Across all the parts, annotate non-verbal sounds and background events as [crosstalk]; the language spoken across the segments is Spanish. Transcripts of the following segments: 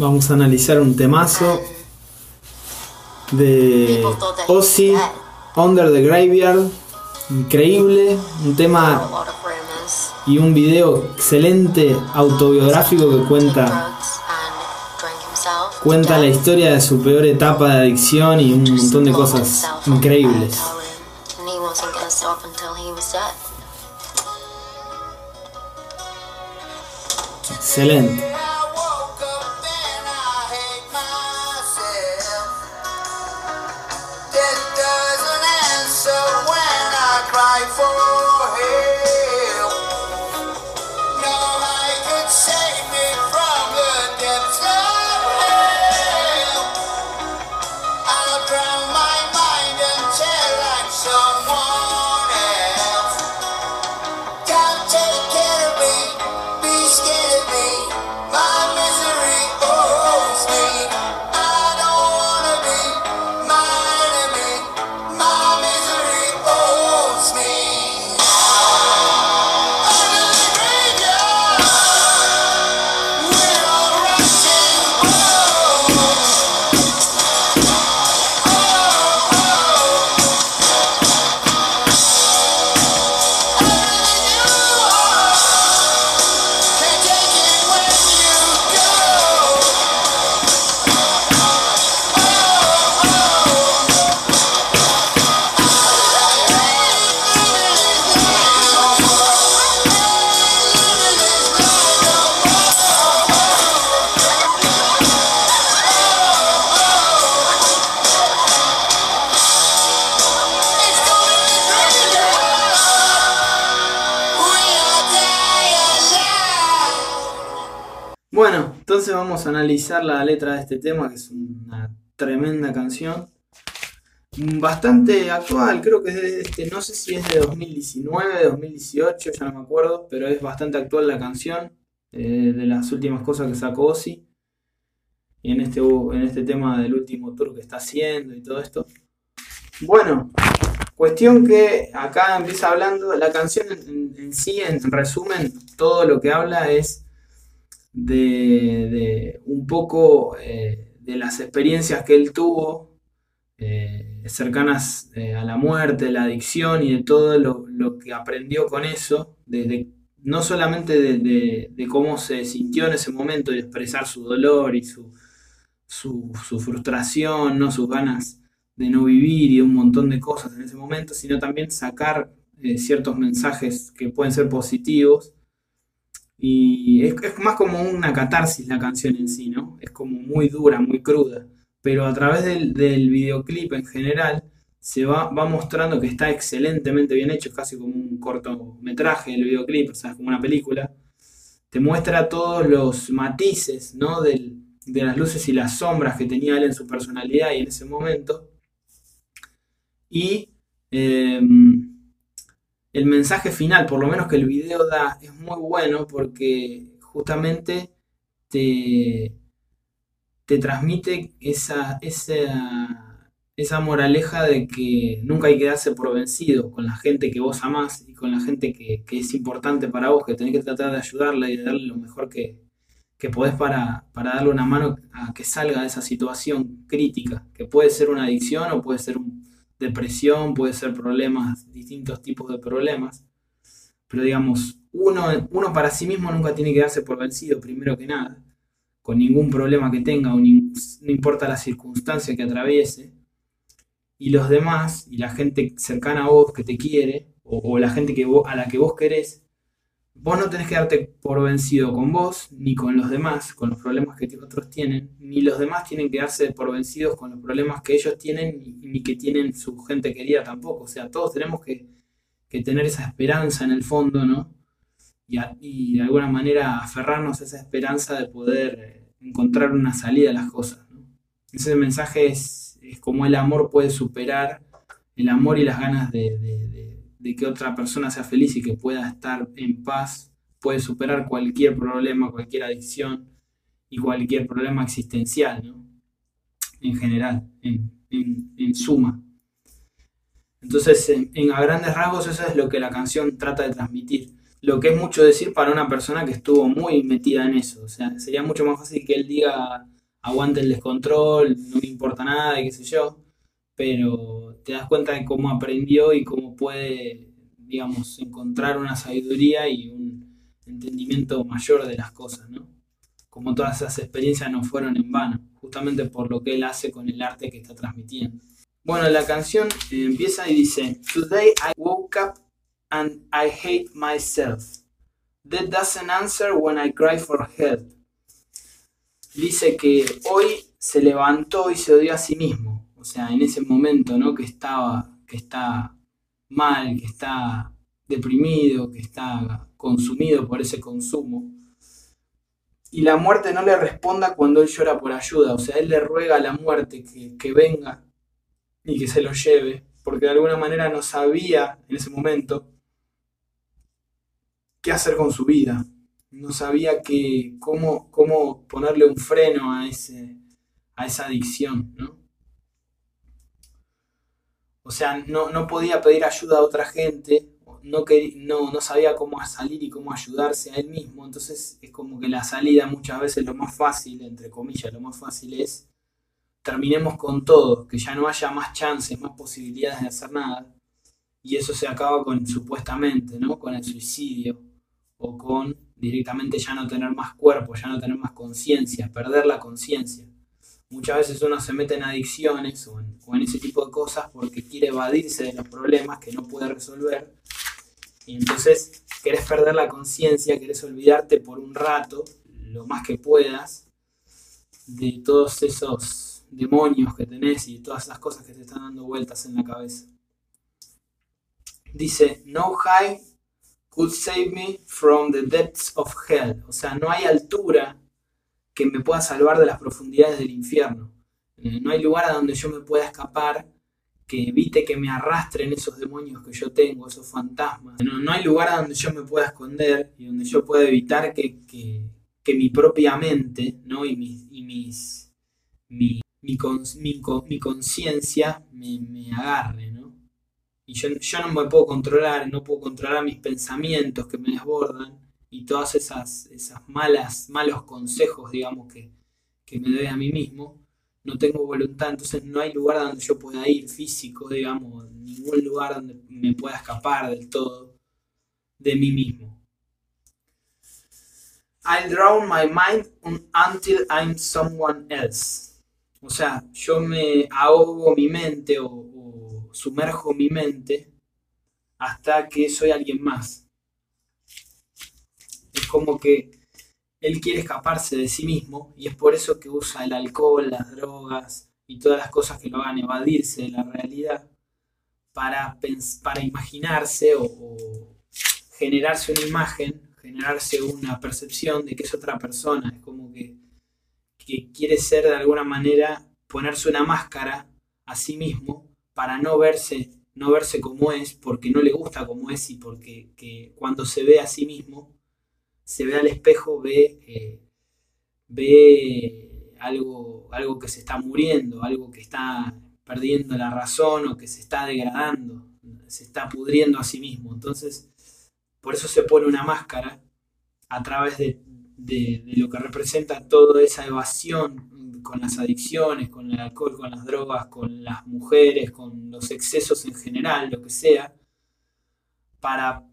Vamos a analizar un temazo de Ozzy, Under the Graveyard. Increíble, un tema y un video excelente autobiográfico que cuenta cuenta la historia de su peor etapa de adicción y un montón de cosas increíbles. Excelente. forehead. Bueno, entonces vamos a analizar la letra de este tema, que es una tremenda canción. Bastante actual, creo que es de este, no sé si es de 2019, 2018, ya no me acuerdo, pero es bastante actual la canción, eh, de las últimas cosas que sacó Ozzy. Y en este, en este tema del último tour que está haciendo y todo esto. Bueno, cuestión que acá empieza hablando, la canción en sí, en resumen, todo lo que habla es de, un poco eh, de las experiencias que él tuvo eh, cercanas eh, a la muerte, la adicción y de todo lo, que aprendió con eso, no solamente de, cómo se sintió en ese momento, de expresar su dolor y su, su, frustración, ¿no? sus ganas de no vivir y un montón de cosas en ese momento, sino también sacar ciertos mensajes que pueden ser positivos y es, más como una catarsis la canción en sí, ¿no? Es como muy dura, muy cruda. Pero a través del, videoclip en general se va, va, mostrando que está excelentemente bien hecho, es casi como un cortometraje el videoclip, o sea, es como una película. Te muestra todos los matices, ¿no? de las luces y las sombras que tenía él en su personalidad y en ese momento. Y em, el mensaje final, por lo menos que el video da, es muy bueno porque justamente te, te transmite esa, esa, esa moraleja de que nunca hay que darse por vencido con la gente que vos amás y con la gente que, es importante para vos, que tenés que tratar de ayudarla y de darle lo mejor que, que podés para, para darle una mano a que salga de esa situación crítica, que puede ser una adicción o puede ser un, depresión, puede ser problemas, distintos tipos de problemas. Pero digamos, uno, uno para sí mismo nunca tiene que darse por vencido, primero que nada, con ningún problema que tenga o no importa la circunstancia que atraviese. Y los demás, y la gente cercana a vos que te quiere, o, la gente que a la que vos querés, vos no tenés que darte por vencido con vos, ni con los demás, con los problemas que otros tienen, ni los demás tienen que darse por vencidos con los problemas que ellos tienen, ni, que tienen su gente querida tampoco. O sea, todos tenemos que, tener esa esperanza en el fondo, ¿no? Y, de alguna manera aferrarnos a esa esperanza de poder eh, encontrar una salida a las cosas. Ese mensaje es, es como el amor puede superar, el amor y las ganas de que otra persona sea feliz y que pueda estar en paz, puede superar cualquier problema, cualquier adicción y cualquier problema existencial, ¿no? En general, en, suma. Entonces, en, a grandes rasgos, eso es lo que la canción trata de transmitir. Lo que es mucho decir para una persona que estuvo muy metida en eso. O sea, sería mucho más fácil que él diga, aguante el descontrol, no me importa nada, y qué sé yo. Pero te das cuenta de cómo aprendió y cómo puede, digamos, encontrar una sabiduría y un entendimiento mayor de las cosas, ¿no? Como todas esas experiencias no fueron en vano, justamente por lo que él hace con el arte que está transmitiendo. Bueno, la canción empieza y dice, Today I woke up and I hate myself. That doesn't answer when I cry for help. Dice que hoy se levantó y se odió a sí mismo. O sea, en ese momento, ¿no? Que estaba, que está mal, que está deprimido, que está consumido por ese consumo. Y la muerte no le responda cuando él llora por ayuda. O sea, él le ruega a la muerte que, que venga y que se lo lleve. Porque de alguna manera no sabía en ese momento qué hacer con su vida. No sabía que, cómo, cómo ponerle un freno a, ese, a esa adicción, ¿no? O sea, no, no podía pedir ayuda a otra gente, no, no, no sabía cómo salir y cómo ayudarse a él mismo. Entonces es como que la salida muchas veces lo más fácil, entre comillas, lo más fácil es terminemos con todo, que ya no haya más chances, más posibilidades de hacer nada. Y eso se acaba con, supuestamente, ¿no? Con el suicidio o con directamente ya no tener más cuerpo, ya no tener más conciencia, perder la conciencia. Muchas veces uno se mete en adicciones o en, ese tipo de cosas porque quiere evadirse de los problemas que no puede resolver. Y entonces querés perder la conciencia, querés olvidarte por un rato, lo más que puedas, de todos esos demonios que tenés y todas esas cosas que te están dando vueltas en la cabeza. Dice, no high could save me from the depths of hell. O sea, no hay altura que me pueda salvar de las profundidades del infierno. Eh, no hay lugar a donde yo me pueda escapar que evite que me arrastren esos demonios que yo tengo, esos fantasmas. No, hay lugar a donde yo me pueda esconder y donde yo pueda evitar que, mi propia mente ¿no? y, mis, y mis, mi, mi, mi conciencia me, me agarre. ¿no? y yo, no me puedo controlar, no puedo controlar mis pensamientos que me desbordan y todas esas, esas malas, malos consejos, digamos, que, me doy a mí mismo, no tengo voluntad, entonces no hay lugar donde yo pueda ir físico, digamos, ningún lugar donde me pueda escapar del todo de mí mismo. I drown my mind until I'm someone else. O sea, yo me ahogo mi mente o, sumerjo mi mente hasta que soy alguien más. Como que él quiere escaparse de sí mismo y es por eso que usa el alcohol, las drogas y todas las cosas que lo hagan evadirse de la realidad para, para imaginarse o, generarse una imagen, generarse una percepción de que es otra persona. Es como que, que quiere ser de alguna manera, ponerse una máscara a sí mismo para no verse, no verse como es, porque no le gusta como es y porque cuando se ve a sí mismo, se ve al espejo, ve, eh, ve algo, algo que se está muriendo, algo que está perdiendo la razón o que se está degradando, se está pudriendo a sí mismo. Entonces, por eso se pone una máscara a través de, de lo que representa toda esa evasión con las adicciones, con el alcohol, con las drogas, con las mujeres, con los excesos en general, lo que sea, para,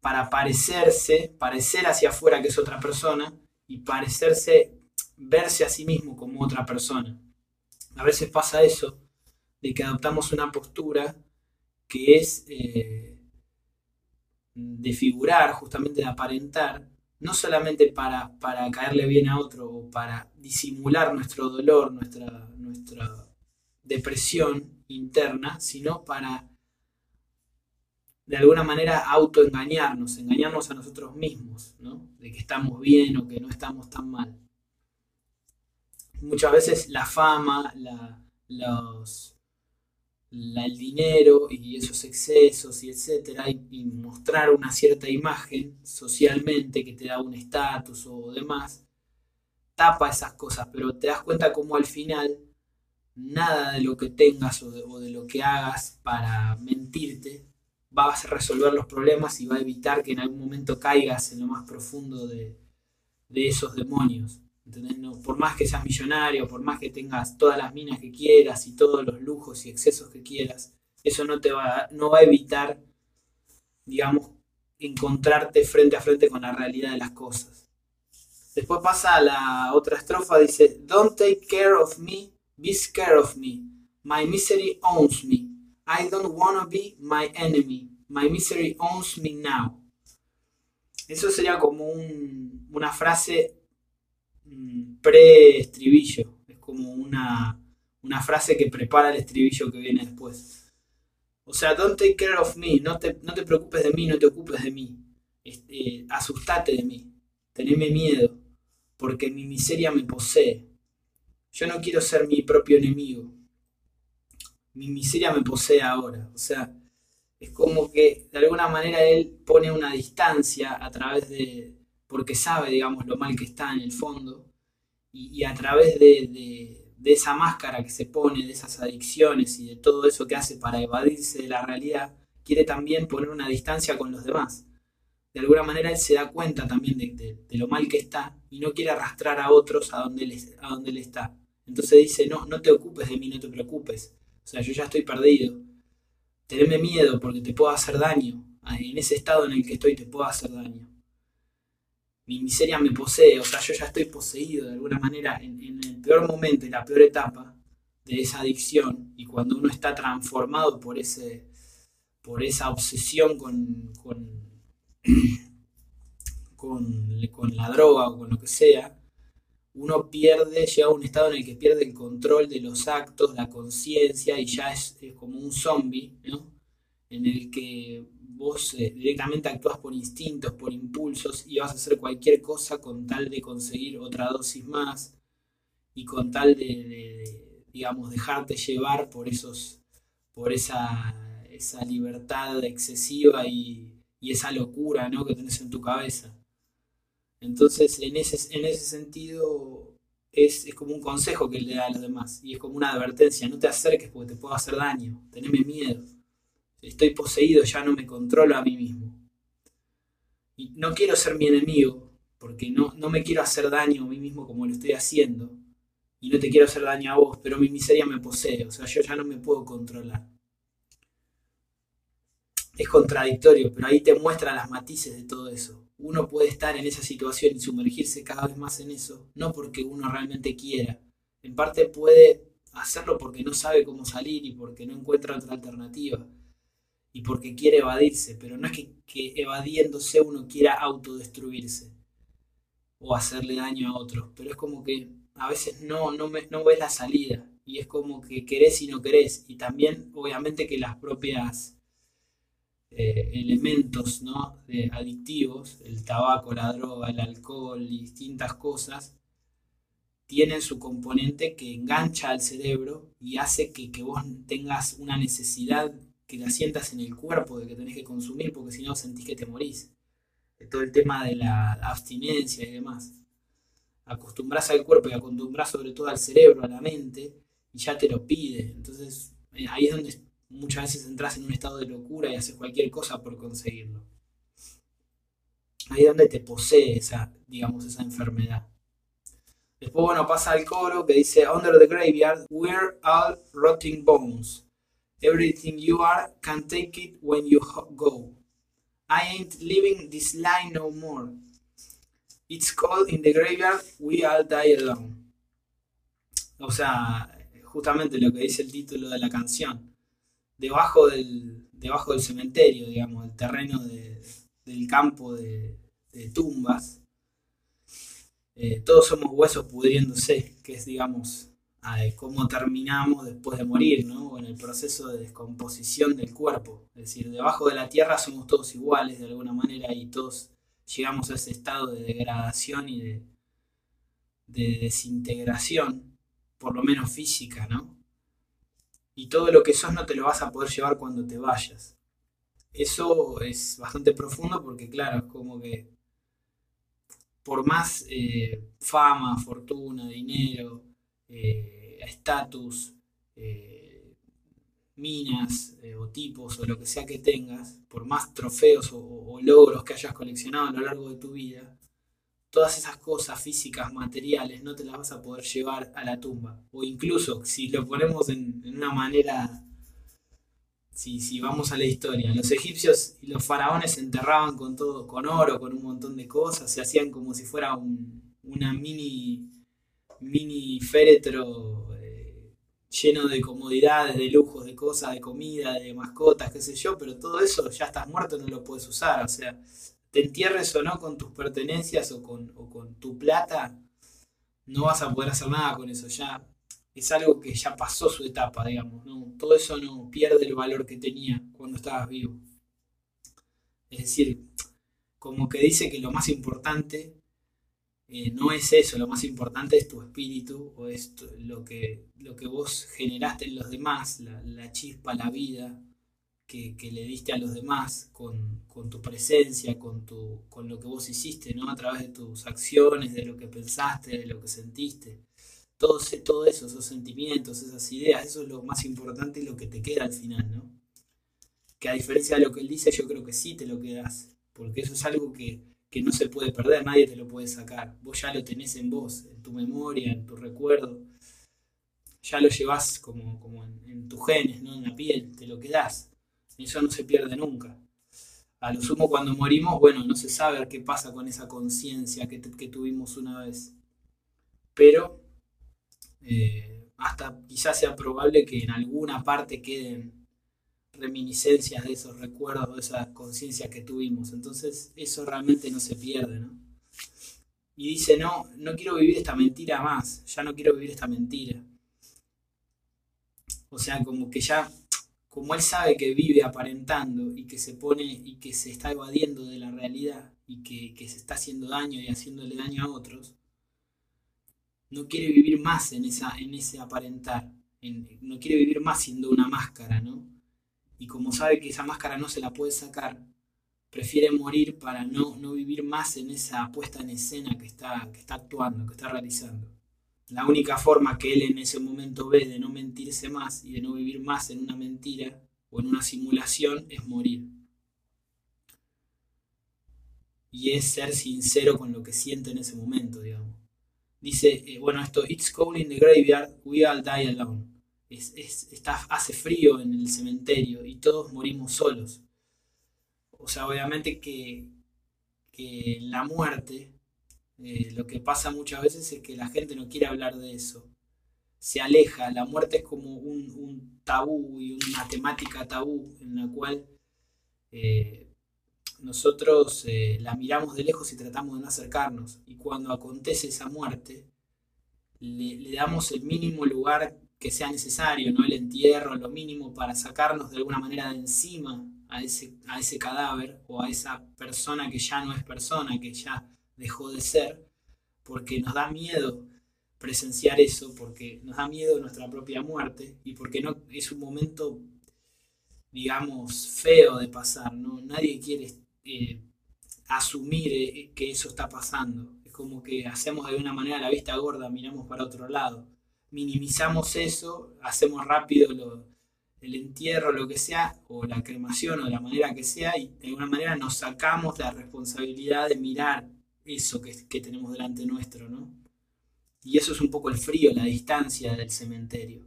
para parecerse, parecer hacia afuera que es otra persona y parecerse, verse a sí mismo como otra persona. A veces pasa eso, de que adoptamos una postura que es eh, de figurar, justamente de aparentar, no solamente para, para, caerle bien a otro o para disimular nuestro dolor, nuestra, nuestra depresión interna, sino para de alguna manera autoengañarnos, engañarnos a nosotros mismos, ¿no? de que estamos bien o que no estamos tan mal. Muchas veces la fama, la, los, el dinero y esos excesos y etcétera, y, mostrar una cierta imagen socialmente que te da un estatus o demás, tapa esas cosas, pero te das cuenta como al final nada de lo que tengas o de, lo que hagas para mentirte va a resolver los problemas y va a evitar que en algún momento caigas en lo más profundo de, esos demonios. por más que seas millonario, por más que tengas todas las minas que quieras y todos los lujos y excesos que quieras, eso no te va, no va a evitar, digamos, encontrarte frente a frente con la realidad de las cosas. Después pasa a la otra estrofa, dice, Don't take care of me, be scared of me. My misery owns me. I don't wanna be my enemy. My misery owns me now. Eso sería como una frase mm, pre-estribillo. Es como una, una frase que prepara el estribillo que viene después. O sea, don't take care of me. No te, no te preocupes de mí, no te ocupes de mí. Este, asustate de mí. Teneme miedo. Porque mi miseria me posee. Yo no quiero ser mi propio enemigo mi miseria me posee ahora. O sea, es como que de alguna manera él pone una distancia a través de, porque sabe, digamos, lo mal que está en el fondo, y, a través de, esa máscara que se pone, de esas adicciones y de todo eso que hace para evadirse de la realidad, quiere también poner una distancia con los demás. De alguna manera él se da cuenta también de, lo mal que está y no quiere arrastrar a otros a donde, él, a donde él está. Entonces dice, no, no te ocupes de mí, no te preocupes. Sea, yo ya estoy perdido. Teneme miedo porque te puedo hacer daño. En ese estado en el que estoy te puedo hacer daño. Mi miseria me posee, o sea, yo ya estoy poseído de alguna manera en, el peor momento, en la peor etapa de esa adicción y cuando uno está transformado por, ese, por esa obsesión con, con, [clears throat] con la droga o con lo que sea, uno pierde, llega a un estado en el que pierde el control de los actos, la conciencia y ya es, como un zombie, ¿no? En el que vos eh, directamente actúas por instintos, por impulsos y vas a hacer cualquier cosa con tal de conseguir otra dosis más y con tal de, digamos, dejarte llevar por esos, por esa, esa libertad excesiva y, y esa locura, ¿no? Que tenés en tu cabeza. Entonces, en ese, en ese sentido, es, como un consejo que le da a los demás y es como una advertencia, no te acerques porque te puedo hacer daño, teneme miedo, estoy poseído, ya no me controlo a mí mismo. Y no quiero ser mi enemigo porque no, no me quiero hacer daño a mí mismo como lo estoy haciendo y no te quiero hacer daño a vos, pero mi miseria me posee, o sea, yo ya no me puedo controlar. Es contradictorio, pero ahí te muestra las matices de todo eso uno puede estar en esa situación y sumergirse cada vez más en eso, no porque uno realmente quiera. En parte puede hacerlo porque no sabe cómo salir y porque no encuentra otra alternativa y porque quiere evadirse, pero no es que, evadiéndose uno quiera autodestruirse o hacerle daño a otros, pero es como que a veces no, no, no ves la salida y es como que querés y no querés y también obviamente que las propias eh, elementos ¿no? adictivos, el tabaco, la droga, el alcohol y distintas cosas, tienen su componente que engancha al cerebro y hace que, vos tengas una necesidad que la sientas en el cuerpo de que tenés que consumir porque si no sentís que te morís. Todo el tema de la abstinencia y demás. Acostumbras al cuerpo y acostumbras sobre todo al cerebro, a la mente, y ya te lo pide. Entonces eh, ahí es donde muchas veces entras en un estado de locura y haces cualquier cosa por conseguirlo. Ahí es donde te posee esa, digamos, esa enfermedad. Después, bueno, pasa al coro que dice, Under the graveyard, we're all rotting bones. Everything you are can take it when you go. I ain't living this line no more. It's called in the graveyard, we all die alone. O sea, justamente lo que dice el título de la canción debajo del, debajo del cementerio, digamos, el terreno del campo de, tumbas. Eh, todos somos huesos pudriéndose, que es, digamos, cómo terminamos después de morir, ¿no? En el proceso de descomposición del cuerpo. Es decir, debajo de la tierra somos todos iguales de alguna manera y todos llegamos a ese estado de degradación y de, de desintegración, por lo menos física, ¿no? Y todo lo que sos no te lo vas a poder llevar cuando te vayas. Eso es bastante profundo porque claro, es como que por más eh, fama, fortuna, dinero, eh, estatus, eh, minas o tipos o lo que sea que tengas, por más trofeos o, logros que hayas coleccionado a lo largo de tu vida, todas esas cosas físicas, materiales, no te las vas a poder llevar a la tumba. O incluso, si lo ponemos en, una manera, si, si, vamos a la historia, los egipcios y los faraones se enterraban con todo, con oro, con un montón de cosas, se hacían como si fuera un, una mini, mini féretro lleno de comodidades, de lujos, de cosas, de comida, de mascotas, qué sé yo, pero todo eso ya estás muerto, no lo puedes usar. O sea, te entierres o no con tus pertenencias o con, con tu plata, no vas a poder hacer nada con eso. Ya es algo que ya pasó su etapa, digamos. ¿no? Todo eso no pierde el valor que tenía cuando estabas vivo. Es decir, como que dice que lo más importante eh, no es eso, lo más importante es tu espíritu o es lo, que, lo que vos generaste en los demás, la, chispa, la vida que, le diste a los demás con, tu presencia, con, tu, con lo que vos hiciste, ¿no? A través de tus acciones, de lo que pensaste, de lo que sentiste. Todo, todo eso, esos sentimientos, esas ideas, eso es lo más importante y lo que te queda al final, ¿no? Que a diferencia de lo que él dice, yo creo que sí te lo quedas, porque eso es algo que, que no se puede perder, nadie te lo puede sacar. Vos ya lo tenés en vos, en tu memoria, en tu recuerdo. Ya lo llevas como, como en, tus genes, ¿no? en la piel, te lo quedás. Eso no se pierde nunca. A lo sumo cuando morimos, bueno, no se sabe qué pasa con esa conciencia que, tuvimos una vez. Pero eh, hasta quizás sea probable que en alguna parte queden reminiscencias de esos recuerdos, de esa conciencia que tuvimos. Entonces eso realmente no se pierde, ¿no? Y dice, no, no quiero vivir esta mentira más, ya no quiero vivir esta mentira. O sea, como que ya, como él sabe que vive aparentando y que se pone y que se está evadiendo de la realidad y que, se está haciendo daño y haciéndole daño a otros, no quiere vivir más en, esa, en ese aparentar, no quiere vivir más siendo una máscara, ¿no? y como sabe que esa máscara no se la puede sacar, prefiere morir para no, no vivir más en esa puesta en escena que está, que está actuando, que está realizando. La única forma que él en ese momento ve de no mentirse más y de no vivir más en una mentira o en una simulación es morir. Y es ser sincero con lo que siente en ese momento, digamos. Dice, eh, bueno, esto, it's cold in the graveyard, we all die alone está, hace frío en el cementerio y todos morimos solos. O sea, obviamente que, la muerte, eh, lo que pasa muchas veces es que la gente no quiere hablar de eso. Se aleja, la muerte es como un, tabú y una temática tabú en la cual eh, nosotros eh, la miramos de lejos y tratamos de no acercarnos. Y cuando acontece esa muerte, le, le damos el mínimo lugar que sea necesario, ¿no? El entierro, lo mínimo para sacarnos de alguna manera de encima a ese, a ese cadáver o a esa persona que ya no es persona, que ya dejó de ser, porque nos da miedo presenciar eso, porque nos da miedo nuestra propia muerte y porque no es un momento, digamos, feo de pasar, ¿no? Nadie quiere eh, asumir eh, que eso está pasando. Es como que hacemos de una manera la vista gorda, miramos para otro lado minimizamos eso, hacemos rápido el entierro, lo que sea, o la cremación, o de la manera que sea, y de alguna manera nos sacamos la responsabilidad de mirar eso que, tenemos delante nuestro, ¿no? Y eso es un poco el frío, la distancia del cementerio.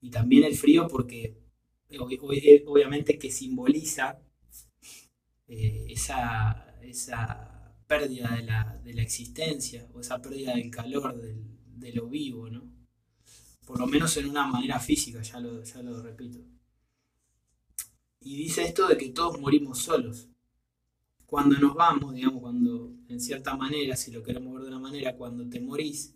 Y también el frío porque eh, obviamente que simboliza eh, esa, esa, pérdida de la, de la, existencia o esa pérdida del calor de lo vivo, ¿no? por lo menos en una manera física, ya lo, ya lo repito. Y dice esto de que todos morimos solos. Cuando nos vamos, digamos, cuando en cierta manera, si lo queremos ver de una manera, cuando te morís,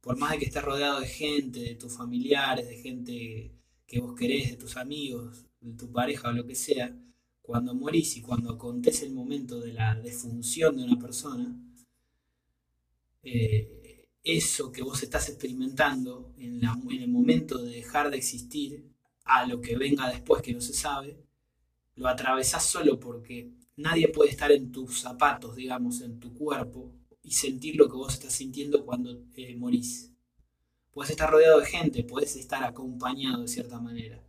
por más de que estés rodeado de gente, de tus familiares, de gente que vos querés, de tus amigos, de tu pareja o lo que sea, cuando morís y cuando acontece el momento de la defunción de una persona, eh, eso que vos estás experimentando en, el momento de dejar de existir a lo que venga después que no se sabe, lo atravesás solo porque nadie puede estar en tus zapatos, digamos, en tu cuerpo y sentir lo que vos estás sintiendo cuando eh, morís. Puedes estar rodeado de gente, puedes estar acompañado de cierta manera,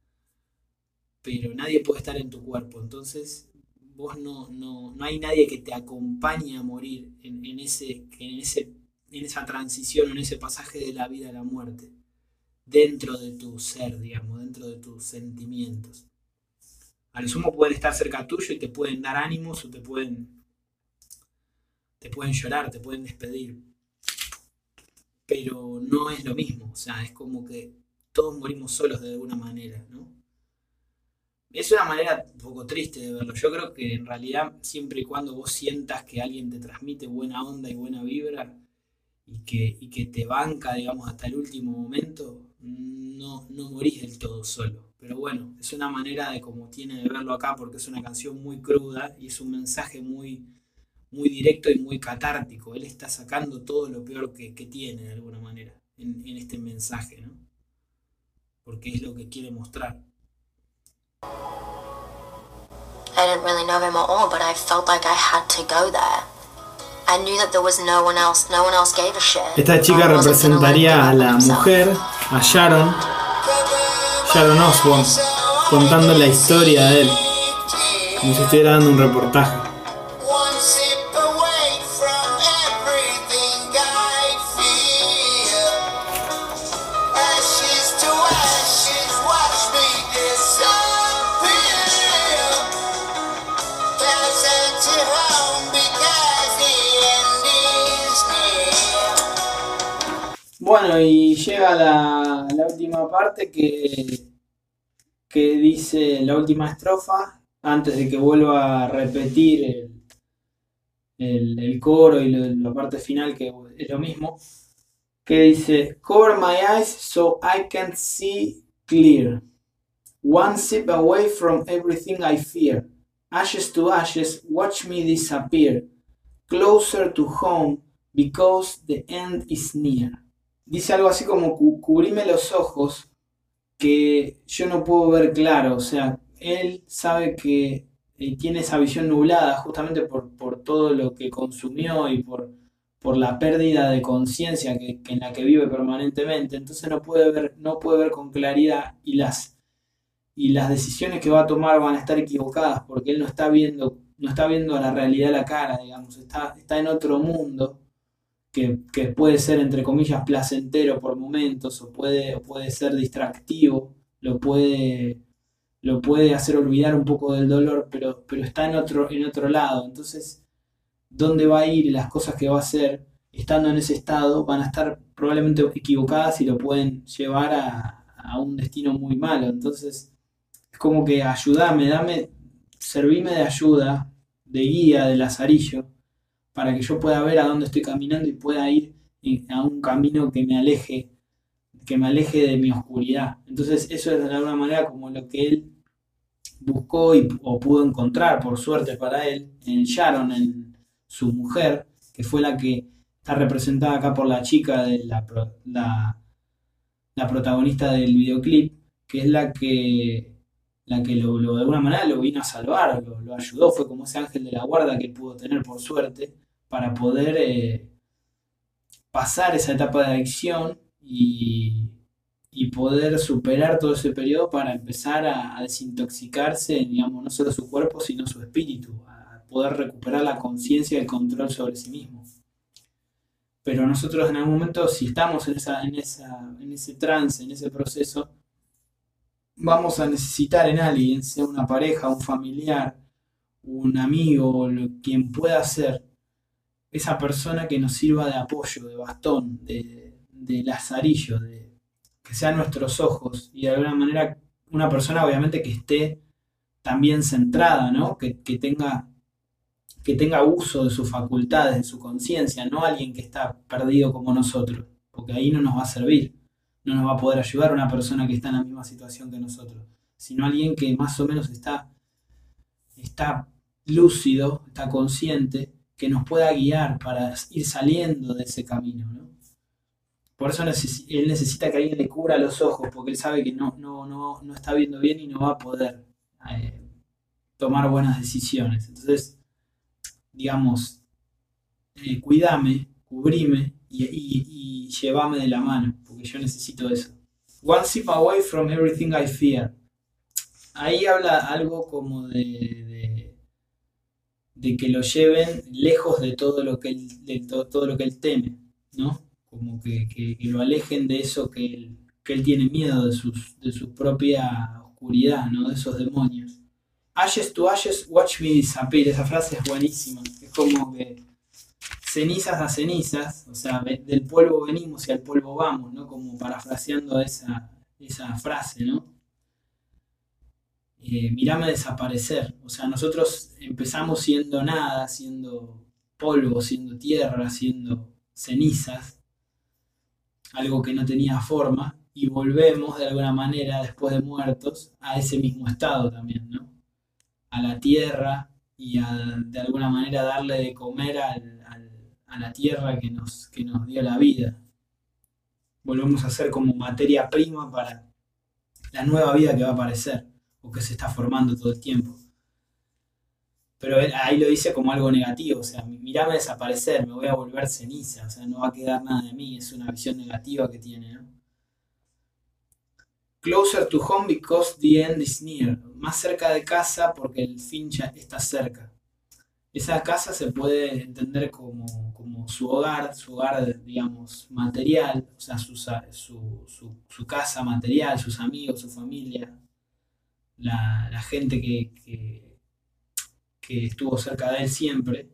pero nadie puede estar en tu cuerpo. Entonces, vos no, no, no hay nadie que te acompañe a morir en, ese, en, ese, en esa transición, en ese pasaje de la vida a la muerte, dentro de tu ser, digamos, dentro de tus sentimientos. Al sumo pueden estar cerca tuyo y te pueden dar ánimos o te pueden, te pueden llorar, te pueden despedir. Pero no es lo mismo, o sea, es como que todos morimos solos de alguna manera, ¿no? Es una manera un poco triste de verlo. Yo creo que en realidad siempre y cuando vos sientas que alguien te transmite buena onda y buena vibra y que, y que te banca, digamos, hasta el último momento, no, no morís del todo solo. Pero bueno, es una manera de como tiene de verlo acá porque es una canción muy cruda y es un mensaje muy, muy directo y muy catártico. Él está sacando todo lo peor que, tiene de alguna manera en, en este mensaje, ¿no? Porque es lo que quiere mostrar. I didn't really know him at all, but I felt like I had to go there. I knew that there was no one else, no one else gave a shit. Esta chica representaría a la mujer, a Sharon, Sharon Osbourne, contando la historia de él, como si estuviera dando un reportaje. Bueno, y llega la, última parte que, que dice la última estrofa, antes de que vuelva a repetir el, coro y la parte final, que es lo mismo, que dice, Cover my eyes so I can see clear. One sip away from everything I fear. Ashes to ashes, watch me disappear. Closer to home, because the end is near dice algo así como cubrime los ojos que yo no puedo ver claro, o sea, él sabe que eh, tiene esa visión nublada justamente por, todo lo que consumió y por, por la pérdida de conciencia que, en la que vive permanentemente, entonces no puede ver, no puede ver con claridad y las, y las decisiones que va a tomar van a estar equivocadas porque él no está viendo, no está viendo la realidad a la cara, digamos, está, está en otro mundo que, puede ser, entre comillas, placentero por momentos o puede, puede ser distractivo, lo puede, lo puede hacer olvidar un poco del dolor, pero, pero está en otro, en otro lado. Entonces, dónde va a ir y las cosas que va a hacer estando en ese estado van a estar probablemente equivocadas y lo pueden llevar a, a un destino muy malo. Entonces, es como que ayúdame, dame, servime de ayuda, de guía, de lazarillo para que yo pueda ver a dónde estoy caminando y pueda ir a un camino que me aleje, que me aleje de mi oscuridad. Entonces eso es de alguna manera como lo que él buscó y, o pudo encontrar, por suerte para él, en Sharon, en su mujer, que fue la que está representada acá por la chica de la, la, protagonista del videoclip, que es la que la que lo, de alguna manera lo vino a salvar, lo, lo, ayudó, fue como ese ángel de la guarda que pudo tener por suerte para poder eh, pasar esa etapa de adicción y, poder superar todo ese periodo para empezar a, desintoxicarse, digamos, no solo su cuerpo, sino su espíritu, a poder recuperar la conciencia y el control sobre sí mismo. Pero nosotros en algún momento, si estamos en, esa, en, esa, en ese trance, en ese proceso, vamos a necesitar en alguien, sea una pareja, un familiar, un amigo, quien pueda ser, esa persona que nos sirva de apoyo, de bastón, de, lazarillo, de, que sean nuestros ojos y de alguna manera una persona obviamente que esté también centrada, ¿no? que, tenga, que tenga uso de sus facultades, de su conciencia, no alguien que está perdido como nosotros, porque ahí no nos va a servir, no nos va a poder ayudar una persona que está en la misma situación que nosotros, sino alguien que más o menos está, está lúcido, está consciente que nos pueda guiar para ir saliendo de ese camino. ¿no? Por eso él necesita que alguien le cubra los ojos, porque él sabe que no, no, no, no está viendo bien y no va a poder eh, tomar buenas decisiones. Entonces, digamos, eh, cuídame, cubrime y, y, y llévame de la mano, porque yo necesito eso. One sip away from everything I fear. ahí habla algo como de, de, que lo lleven lejos de todo lo que él, de todo, lo que él teme, ¿no? Como que, lo alejen de eso que él, que él tiene miedo, de, sus, de su propia oscuridad, ¿no? De esos demonios. Ashes to ashes, watch me disappear. Esa frase es buenísima. Es como que cenizas a cenizas, o sea, del polvo venimos y al polvo vamos, ¿no? Como parafraseando esa, esa frase, ¿no? Eh, mirame desaparecer. O sea, nosotros empezamos siendo nada, siendo polvo, siendo tierra, siendo cenizas, algo que no tenía forma, y volvemos de alguna manera, después de muertos, a ese mismo estado también, ¿no? A la tierra y a, de alguna manera darle de comer a la tierra que nos, que nos dio la vida. Volvemos a ser como materia prima para la nueva vida que va a aparecer o que se está formando todo el tiempo. Pero ahí lo dice como algo negativo, o sea, mirame desaparecer, me voy a volver ceniza, o sea, no va a quedar nada de mí, es una visión negativa que tiene. Closer to home because the end is near. Más cerca de casa porque el fin está cerca. Esa casa se puede entender como, su hogar, su hogar, digamos, material, o sea, su, su casa material, sus amigos, su familia, la, gente que, que, estuvo cerca de él siempre,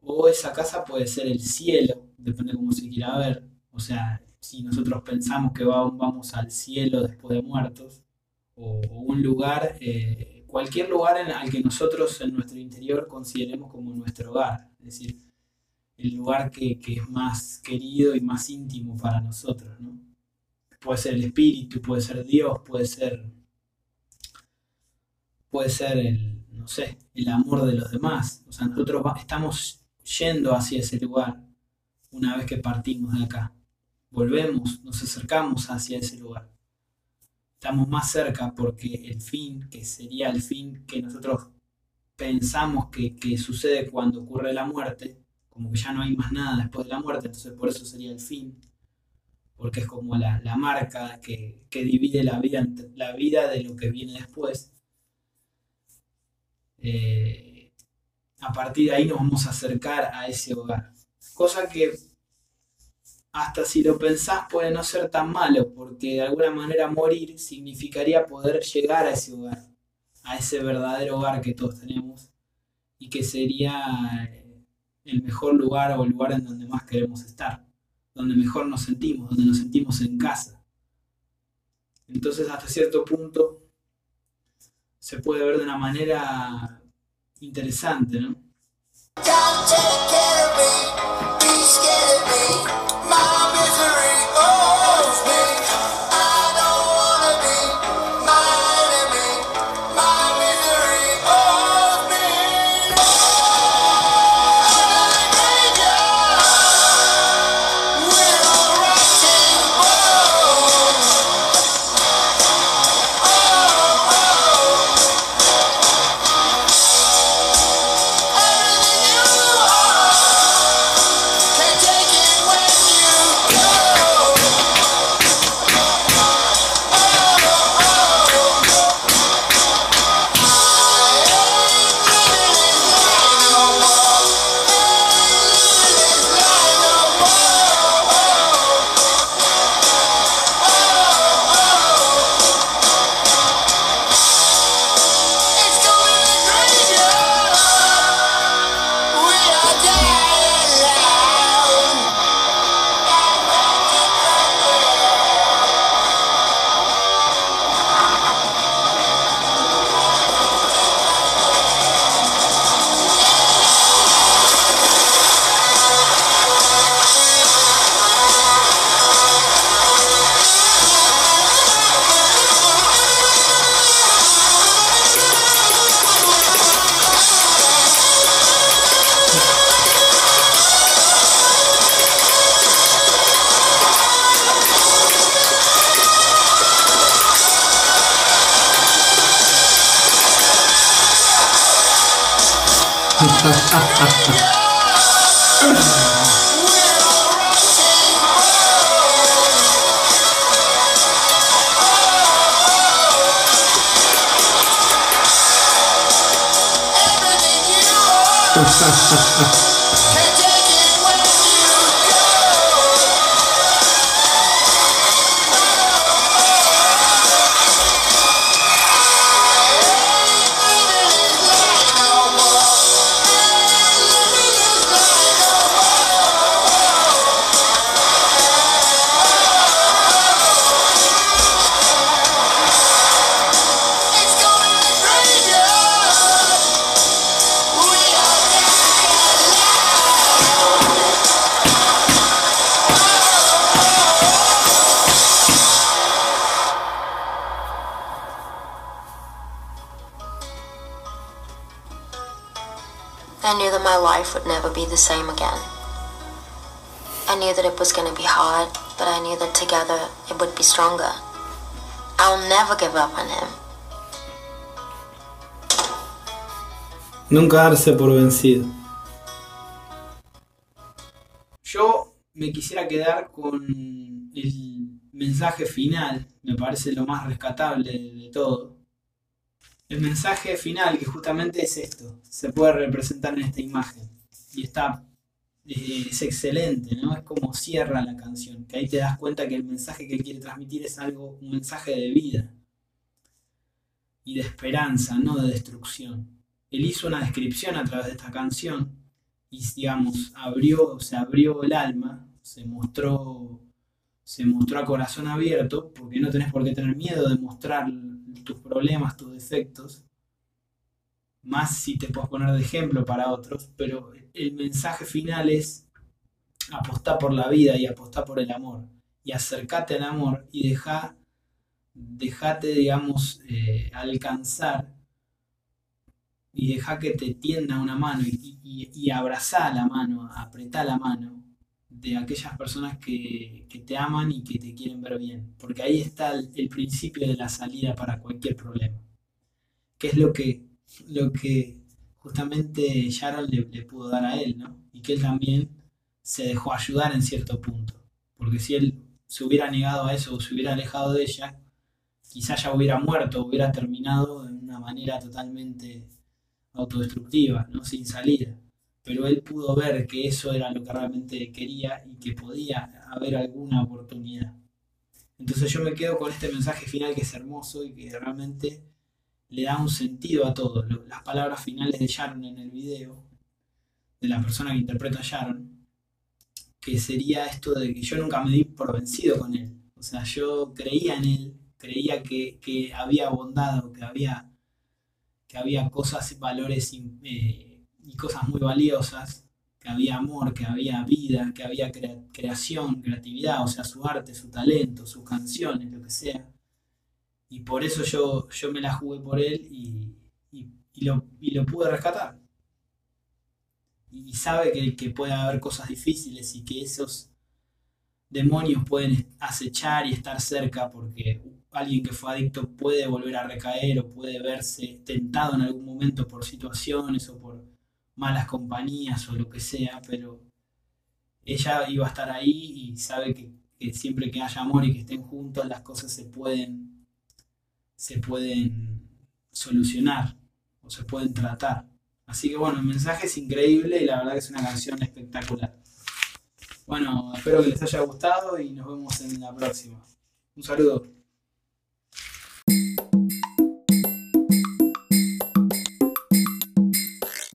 o esa casa puede ser el cielo, depende de cómo se quiera ver, o sea, si nosotros pensamos que vamos al cielo después de muertos, o, un lugar, eh, cualquier lugar en, al que nosotros en nuestro interior consideremos como nuestro hogar, es decir, el lugar que, que es más querido y más íntimo para nosotros, ¿no? Puede ser el espíritu, puede ser Dios, puede ser puede ser el, no sé, el amor de los demás. O sea, nosotros estamos yendo hacia ese lugar una vez que partimos de acá. Volvemos, nos acercamos hacia ese lugar. Estamos más cerca porque el fin, que sería el fin que nosotros pensamos que, sucede cuando ocurre la muerte, como que ya no hay más nada después de la muerte, entonces por eso sería el fin, porque es como la, marca que, que, divide la vida, la vida de lo que viene después. Eh, a partir de ahí nos vamos a acercar a ese hogar. Cosa que hasta si lo pensás puede no ser tan malo, porque de alguna manera morir significaría poder llegar a ese hogar, a ese verdadero hogar que todos tenemos y que sería eh, el mejor lugar o el lugar en donde más queremos estar, donde mejor nos sentimos, donde nos sentimos en casa. Entonces hasta cierto punto se puede ver de una manera interesante, ¿no? Ha ha ha. Never be the same again. I knew that it was going to be hard, but I knew that together it would be stronger. I'll never give up on him. Nunca darse por vencido. Yo me quisiera quedar con el mensaje final, me parece lo más rescatable de todo. El mensaje final, que justamente es esto, se puede representar en esta imagen. Y está, eh, es excelente, ¿no? Es como cierra la canción, que ahí te das cuenta que el mensaje que quiere transmitir es algo, un mensaje de vida y de esperanza, no de destrucción. Él hizo una descripción a través de esta canción y, digamos, abrió, se abrió el alma, se mostró, se mostró a corazón abierto, porque no tenés por qué tener miedo de mostrar tus problemas, tus defectos, más si te puedes poner de ejemplo para otros, pero el mensaje final es apostar por la vida y apostar por el amor, y acercate al amor y deja, dejate, digamos, eh, alcanzar y deja que te tienda una mano y, y, y abrazá la mano, apretá la mano de aquellas personas que, te aman y que te quieren ver bien, porque ahí está el, principio de la salida para cualquier problema, que es lo que, lo que justamente Sharon le, le pudo dar a él, ¿no? Y que él también se dejó ayudar en cierto punto, porque si él se hubiera negado a eso o se hubiera alejado de ella, quizás ya hubiera muerto, hubiera terminado de una manera totalmente autodestructiva, ¿no? sin salida pero él pudo ver que eso era lo que realmente quería y que podía haber alguna oportunidad. Entonces yo me quedo con este mensaje final que es hermoso y que realmente le da un sentido a todo. Las palabras finales de Sharon en el video, de la persona que interpreta a Sharon, que sería esto de que yo nunca me di por vencido con él. O sea, yo creía en él, creía que, había bondad que había, que había cosas, valores eh, y cosas muy valiosas, que había amor, que había vida, que había creación, creatividad, o sea, su arte, su talento, sus canciones, lo que sea. Y por eso yo, yo me la jugué por él y, lo, lo, pude rescatar. Y sabe que, que puede haber cosas difíciles y que esos demonios pueden acechar y estar cerca porque alguien que fue adicto puede volver a recaer o puede verse tentado en algún momento por situaciones o por malas compañías o lo que sea, pero ella iba a estar ahí y sabe que, siempre que haya amor y que estén juntos las cosas se pueden, se pueden solucionar o se pueden tratar. Así que bueno, el mensaje es increíble y la verdad que es una canción espectacular. Bueno, espero que les haya gustado y nos vemos en la próxima. Un saludo.